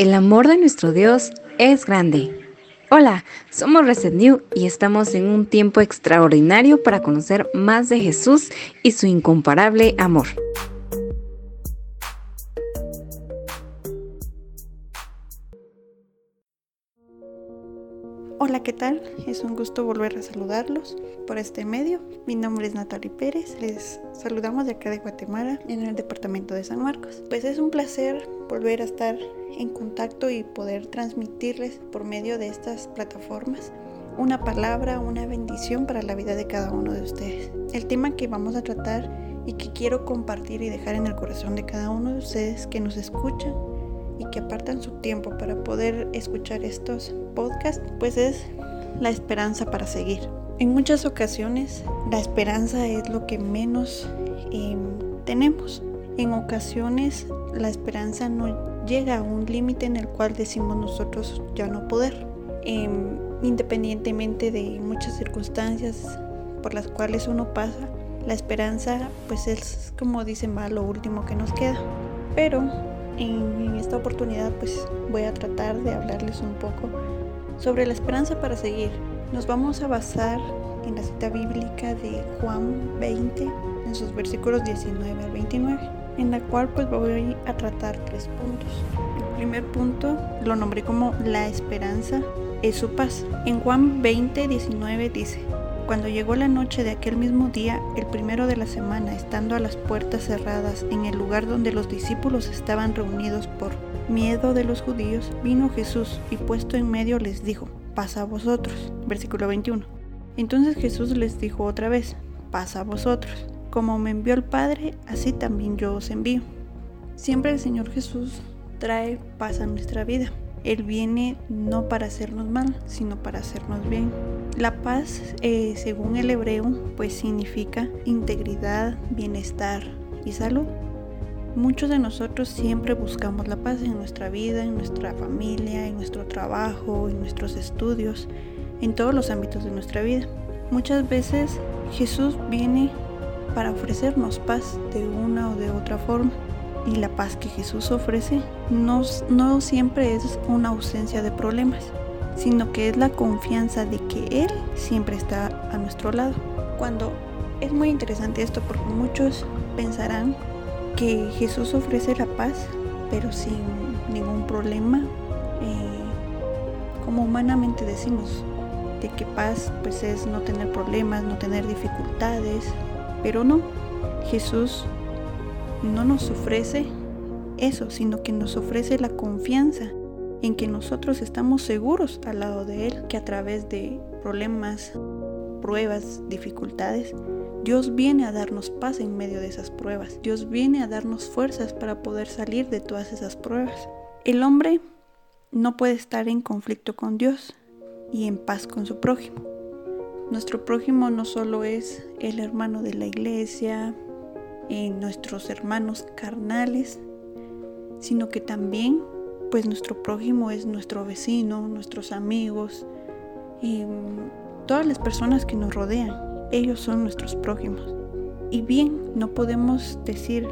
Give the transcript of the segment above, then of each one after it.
El amor de nuestro Dios es grande. Hola, somos Reset New y estamos en un tiempo extraordinario para conocer más de Jesús y su incomparable amor. ¿Qué tal? Es un gusto volver a saludarlos por este medio. Mi nombre es Natalie Pérez. Les saludamos de acá de Guatemala, en el departamento de San Marcos. Pues es un placer volver a estar en contacto y poder transmitirles por medio de estas plataformas una palabra, una bendición para la vida de cada uno de ustedes. El tema que vamos a tratar y que quiero compartir y dejar en el corazón de cada uno de ustedes que nos escuchan y que apartan su tiempo para poder escuchar estos podcasts, pues es la esperanza para seguir. En muchas ocasiones la esperanza es lo que menos em, tenemos. En ocasiones la esperanza no llega a un límite en el cual decimos nosotros ya no poder. Em, independientemente de muchas circunstancias por las cuales uno pasa, la esperanza pues es como dicen va lo último que nos queda. Pero en, esta oportunidad pues voy a tratar de hablarles un poco sobre la esperanza para seguir. Nos vamos a basar en la cita bíblica de Juan 20, en sus versículos 19 al 29, en la cual pues voy a tratar tres puntos. El primer punto lo nombré como la esperanza es su paz. En Juan 20, 19 dice, cuando llegó la noche de aquel mismo día, el primero de la semana, estando a las puertas cerradas en el lugar donde los discípulos estaban reunidos por miedo de los judíos, vino Jesús y puesto en medio les dijo, pasa a vosotros. Versículo 21. Entonces Jesús les dijo otra vez, pasa a vosotros. Como me envió el Padre, así también yo os envío. Siempre el Señor Jesús trae paz a nuestra vida. Él viene no para hacernos mal, sino para hacernos bien. La paz, eh, según el hebreo, pues significa integridad, bienestar y salud. Muchos de nosotros siempre buscamos la paz en nuestra vida, en nuestra familia, en nuestro trabajo, en nuestros estudios, en todos los ámbitos de nuestra vida. Muchas veces Jesús viene para ofrecernos paz de una o de otra forma y la paz que Jesús ofrece no, no siempre es una ausencia de problemas, sino que es la confianza de que Él siempre está a nuestro lado. Cuando es muy interesante esto porque muchos pensarán que Jesús ofrece la paz, pero sin ningún problema, eh, como humanamente decimos, de que paz pues es no tener problemas, no tener dificultades, pero no, Jesús no nos ofrece eso, sino que nos ofrece la confianza en que nosotros estamos seguros al lado de Él, que a través de problemas, pruebas, dificultades, Dios viene a darnos paz en medio de esas pruebas. Dios viene a darnos fuerzas para poder salir de todas esas pruebas. El hombre no puede estar en conflicto con Dios y en paz con su prójimo. Nuestro prójimo no solo es el hermano de la iglesia, nuestros hermanos carnales, sino que también pues nuestro prójimo es nuestro vecino, nuestros amigos y todas las personas que nos rodean. Ellos son nuestros prójimos. Y bien, no podemos decir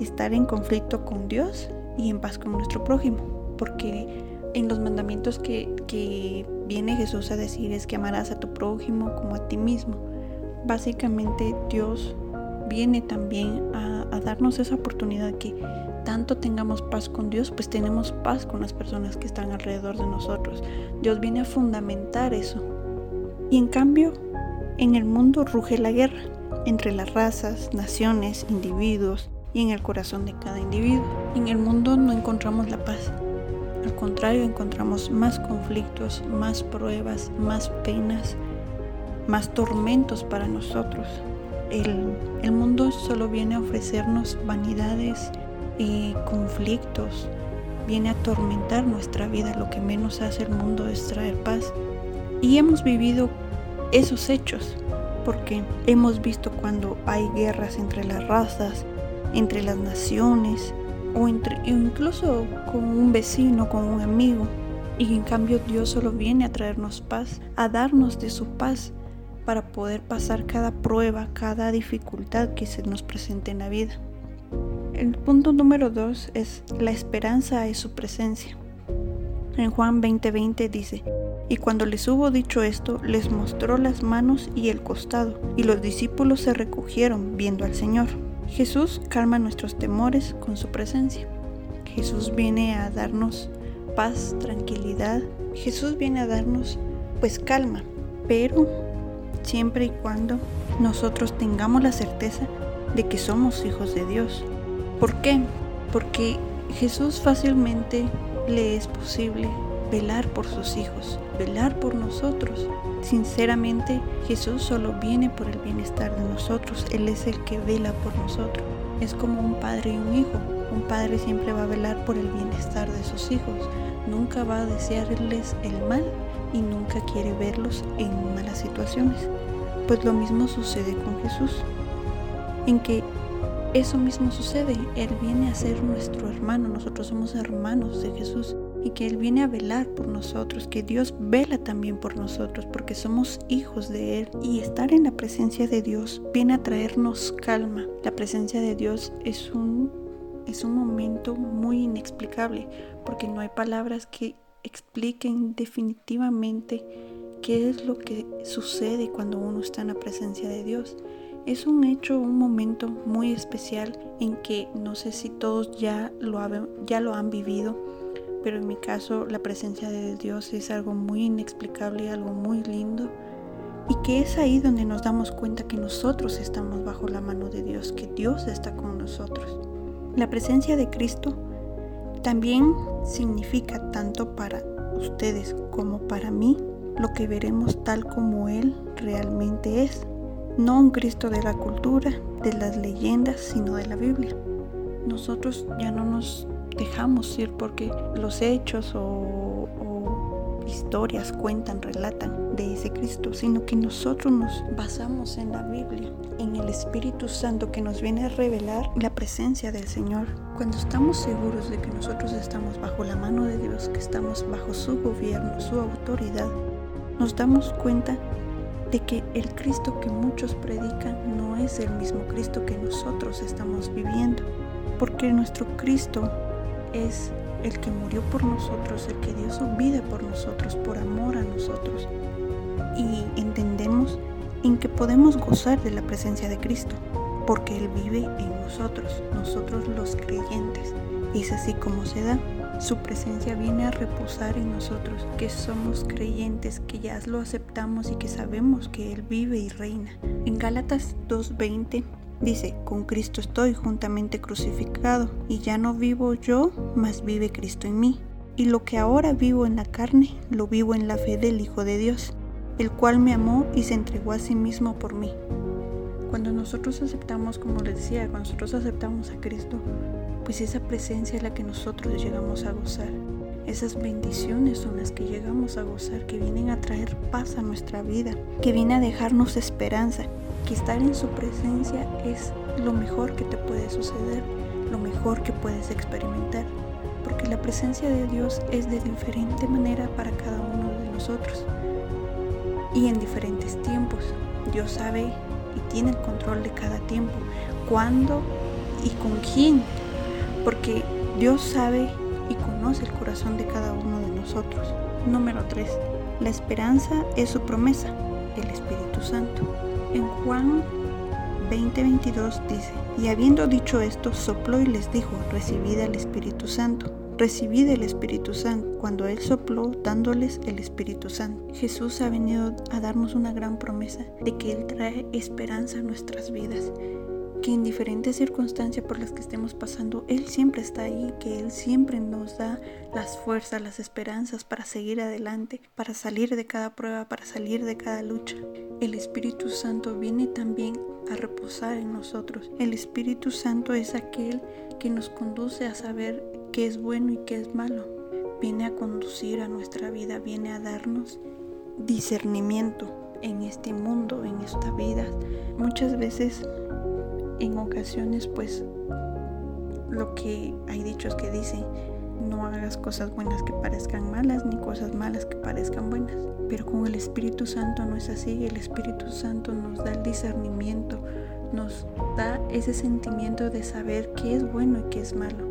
estar en conflicto con Dios y en paz con nuestro prójimo, porque en los mandamientos que, que viene Jesús a decir es que amarás a tu prójimo como a ti mismo. Básicamente Dios viene también a, darnos esa oportunidad que tanto tengamos paz con Dios, pues tenemos paz con las personas que están alrededor de nosotros. Dios viene a fundamentar eso. Y en cambio, en el mundo ruge la guerra entre las razas, naciones, individuos y en el corazón de cada individuo. En el mundo no encontramos la paz. Al contrario, encontramos más conflictos, más pruebas, más penas, más tormentos para nosotros. El, mundo solo viene a ofrecernos vanidades y conflictos, viene a atormentar nuestra vida. Lo que menos hace el mundo es traer paz. Y hemos vivido esos hechos, porque hemos visto cuando hay guerras entre las razas, entre las naciones, o entre, incluso con un vecino, con un amigo. Y en cambio Dios solo viene a traernos paz, a darnos de su paz, para poder pasar cada prueba, cada dificultad que se nos presente en la vida. El punto número dos es la esperanza es su presencia. En Juan 20:20 dice, y cuando les hubo dicho esto, les mostró las manos y el costado, y los discípulos se recogieron viendo al Señor. Jesús calma nuestros temores con su presencia. Jesús viene a darnos paz, tranquilidad. Jesús viene a darnos pues calma, pero siempre y cuando nosotros tengamos la certeza de que somos hijos de Dios. ¿Por qué? Porque Jesús fácilmente le es posible velar por sus hijos, velar por nosotros. Sinceramente, Jesús solo viene por el bienestar de nosotros. Él es el que vela por nosotros. Es como un padre y un hijo. Un padre siempre va a velar por el bienestar de sus hijos. Nunca va a desearles el mal y nunca quiere verlos en malas situaciones. Pues lo mismo sucede con Jesús. En que eso mismo sucede. Él viene a ser nuestro hermano. Nosotros somos hermanos de Jesús y que Él viene a velar por nosotros, que Dios vela también por nosotros, porque somos hijos de Él. Y estar en la presencia de Dios viene a traernos calma. La presencia de Dios es un, es un momento muy inexplicable, porque no hay palabras que expliquen definitivamente qué es lo que sucede cuando uno está en la presencia de Dios. Es un hecho, un momento muy especial en que no sé si todos ya lo, han vivido, pero en mi caso la presencia de Dios es algo muy inexplicable, algo muy lindo, y que es ahí donde nos damos cuenta que nosotros estamos bajo la mano de Dios, que Dios está con nosotros. La presencia de Cristo también significa tanto para ustedes como para mí lo que veremos tal como Él realmente es, no un Cristo de la cultura, de las leyendas, sino de la Biblia. Nosotros ya no nos dejamos ir porque los hechos o, historias cuentan, relatan de ese Cristo, sino que nosotros nos basamos en la Biblia, en el Espíritu Santo que nos viene a revelar la presencia del Señor. Cuando estamos seguros de que nosotros estamos bajo la mano de Dios, que estamos bajo su gobierno, su autoridad, nos damos cuenta de que el Cristo que muchos predican no es el mismo Cristo que nosotros estamos viviendo, porque nuestro Cristo es el que murió por nosotros, el que dio su por nosotros, por amor a nosotros. Y entendemos en que podemos gozar de la presencia de Cristo, porque Él vive en nosotros, nosotros los creyentes. Y es así como se da. Su presencia viene a reposar en nosotros, que somos creyentes, que ya lo aceptamos y que sabemos que Él vive y reina. En Gálatas 2.20 Dice, con Cristo estoy juntamente crucificado, y ya no vivo yo, mas vive Cristo en mí. Y lo que ahora vivo en la carne, lo vivo en la fe del Hijo de Dios, el cual me amó y se entregó a sí mismo por mí. Cuando nosotros aceptamos, como les decía, cuando nosotros aceptamos a Cristo, pues esa presencia es la que nosotros llegamos a gozar. Esas bendiciones son las que llegamos a gozar, que vienen a traer paz a nuestra vida, que vienen a dejarnos esperanza, que estar en su presencia es lo mejor que te puede suceder, lo mejor que puedes experimentar, porque la presencia de Dios es de diferente manera para cada uno de nosotros y en diferentes tiempos. Dios sabe y tiene el control de cada tiempo, cuándo y con quién, porque Dios sabe y conoce el corazón de cada uno de nosotros. Número 3. La esperanza es su promesa, el Espíritu Santo. En Juan 20:22 dice, y habiendo dicho esto, sopló y les dijo, recibid el Espíritu Santo. Recibid el Espíritu Santo. Cuando Él sopló, dándoles el Espíritu Santo. Jesús ha venido a darnos una gran promesa de que Él trae esperanza a nuestras vidas que en diferentes circunstancias por las que estemos pasando, Él siempre está ahí, que Él siempre nos da las fuerzas, las esperanzas para seguir adelante, para salir de cada prueba, para salir de cada lucha. El Espíritu Santo viene también a reposar en nosotros. El Espíritu Santo es aquel que nos conduce a saber qué es bueno y qué es malo. Viene a conducir a nuestra vida, viene a darnos discernimiento en este mundo, en esta vida. Muchas veces en ocasiones pues lo que hay dichos que dicen, no hagas cosas buenas que parezcan malas ni cosas malas que parezcan buenas. Pero con el Espíritu Santo no es así. El Espíritu Santo nos da el discernimiento, nos da ese sentimiento de saber qué es bueno y qué es malo,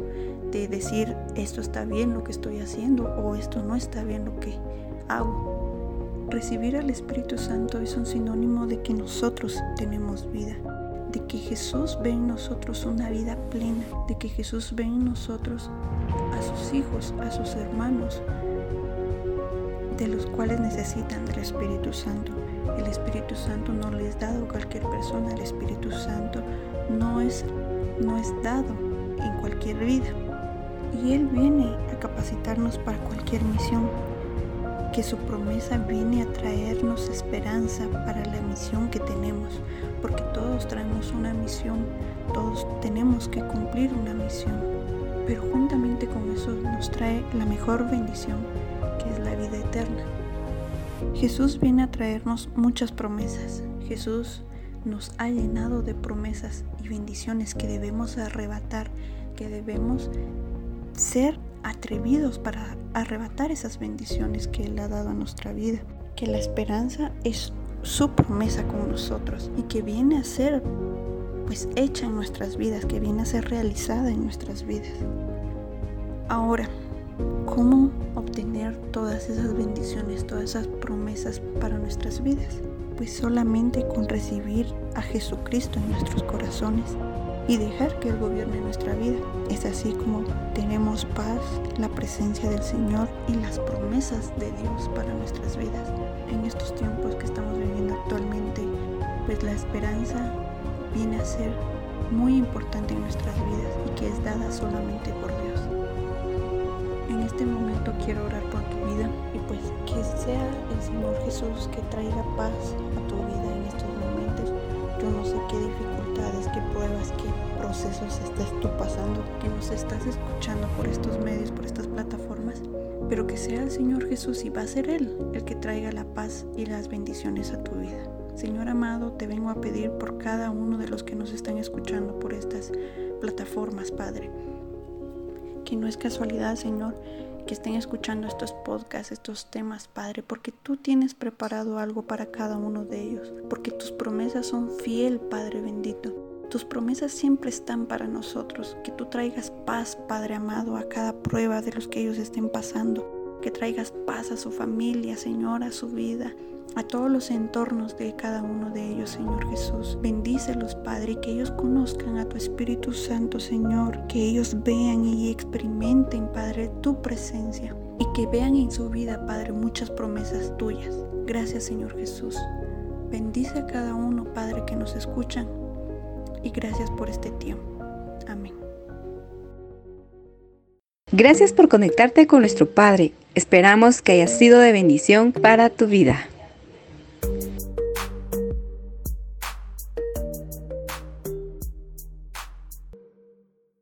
de decir esto está bien lo que estoy haciendo o esto no está bien lo que hago. Recibir al Espíritu Santo es un sinónimo de que nosotros tenemos vida, de que Jesús ve en nosotros una vida plena, de que Jesús ve en nosotros a sus hijos, a sus hermanos, de los cuales necesitan del Espíritu Santo. El Espíritu Santo no le es dado a cualquier persona, el Espíritu Santo no es, no es dado en cualquier vida. Y Él viene a capacitarnos para cualquier misión, que su promesa viene a traernos esperanza para la misión que tenemos, porque todos traemos una misión, todos tenemos que cumplir una misión, pero juntamente con eso nos trae la mejor bendición, que es la vida eterna. Jesús viene a traernos muchas promesas. Jesús nos ha llenado de promesas y bendiciones que debemos arrebatar, que debemos ser atrevidos para arrebatar esas bendiciones que Él ha dado a nuestra vida. Que la esperanza es su promesa con nosotros y que viene a ser pues hecha en nuestras vidas, que viene a ser realizada en nuestras vidas. Ahora, ¿cómo obtener todas esas bendiciones, todas esas promesas para nuestras vidas? Pues solamente con recibir a Jesucristo en nuestros corazones y dejar que Él gobierne nuestra vida. Es así como tenemos paz, la presencia del Señor y las promesas de Dios para nuestras vidas. Esperanza viene a ser muy importante en nuestras vidas y que es dada solamente por Dios. En este momento quiero orar por tu vida y pues que sea el Señor Jesús que traiga paz a tu vida en estos momentos. Yo no sé qué dificultades, qué pruebas, qué procesos estés tú pasando, que nos estás escuchando por estos medios, por estas plataformas, pero que sea el Señor Jesús y va a ser Él el que traiga la paz y las bendiciones a tu vida. Señor amado, te vengo a pedir por cada uno de los que nos están escuchando por estas plataformas, Padre. Que no es casualidad, Señor, que estén escuchando estos podcasts, estos temas, Padre, porque tú tienes preparado algo para cada uno de ellos, porque tus promesas son fiel, Padre bendito. Tus promesas siempre están para nosotros. Que tú traigas paz, Padre amado, a cada prueba de los que ellos estén pasando. Que traigas paz a su familia, Señor, a su vida, a todos los entornos de cada uno de ellos, Señor Jesús. Bendícelos, Padre, que ellos conozcan a tu Espíritu Santo, Señor. Que ellos vean y experimenten, Padre, tu presencia. Y que vean en su vida, Padre, muchas promesas tuyas. Gracias, Señor Jesús. Bendice a cada uno, Padre, que nos escuchan y gracias por este tiempo. Amén. Gracias por conectarte con nuestro Padre. Esperamos que haya sido de bendición para tu vida.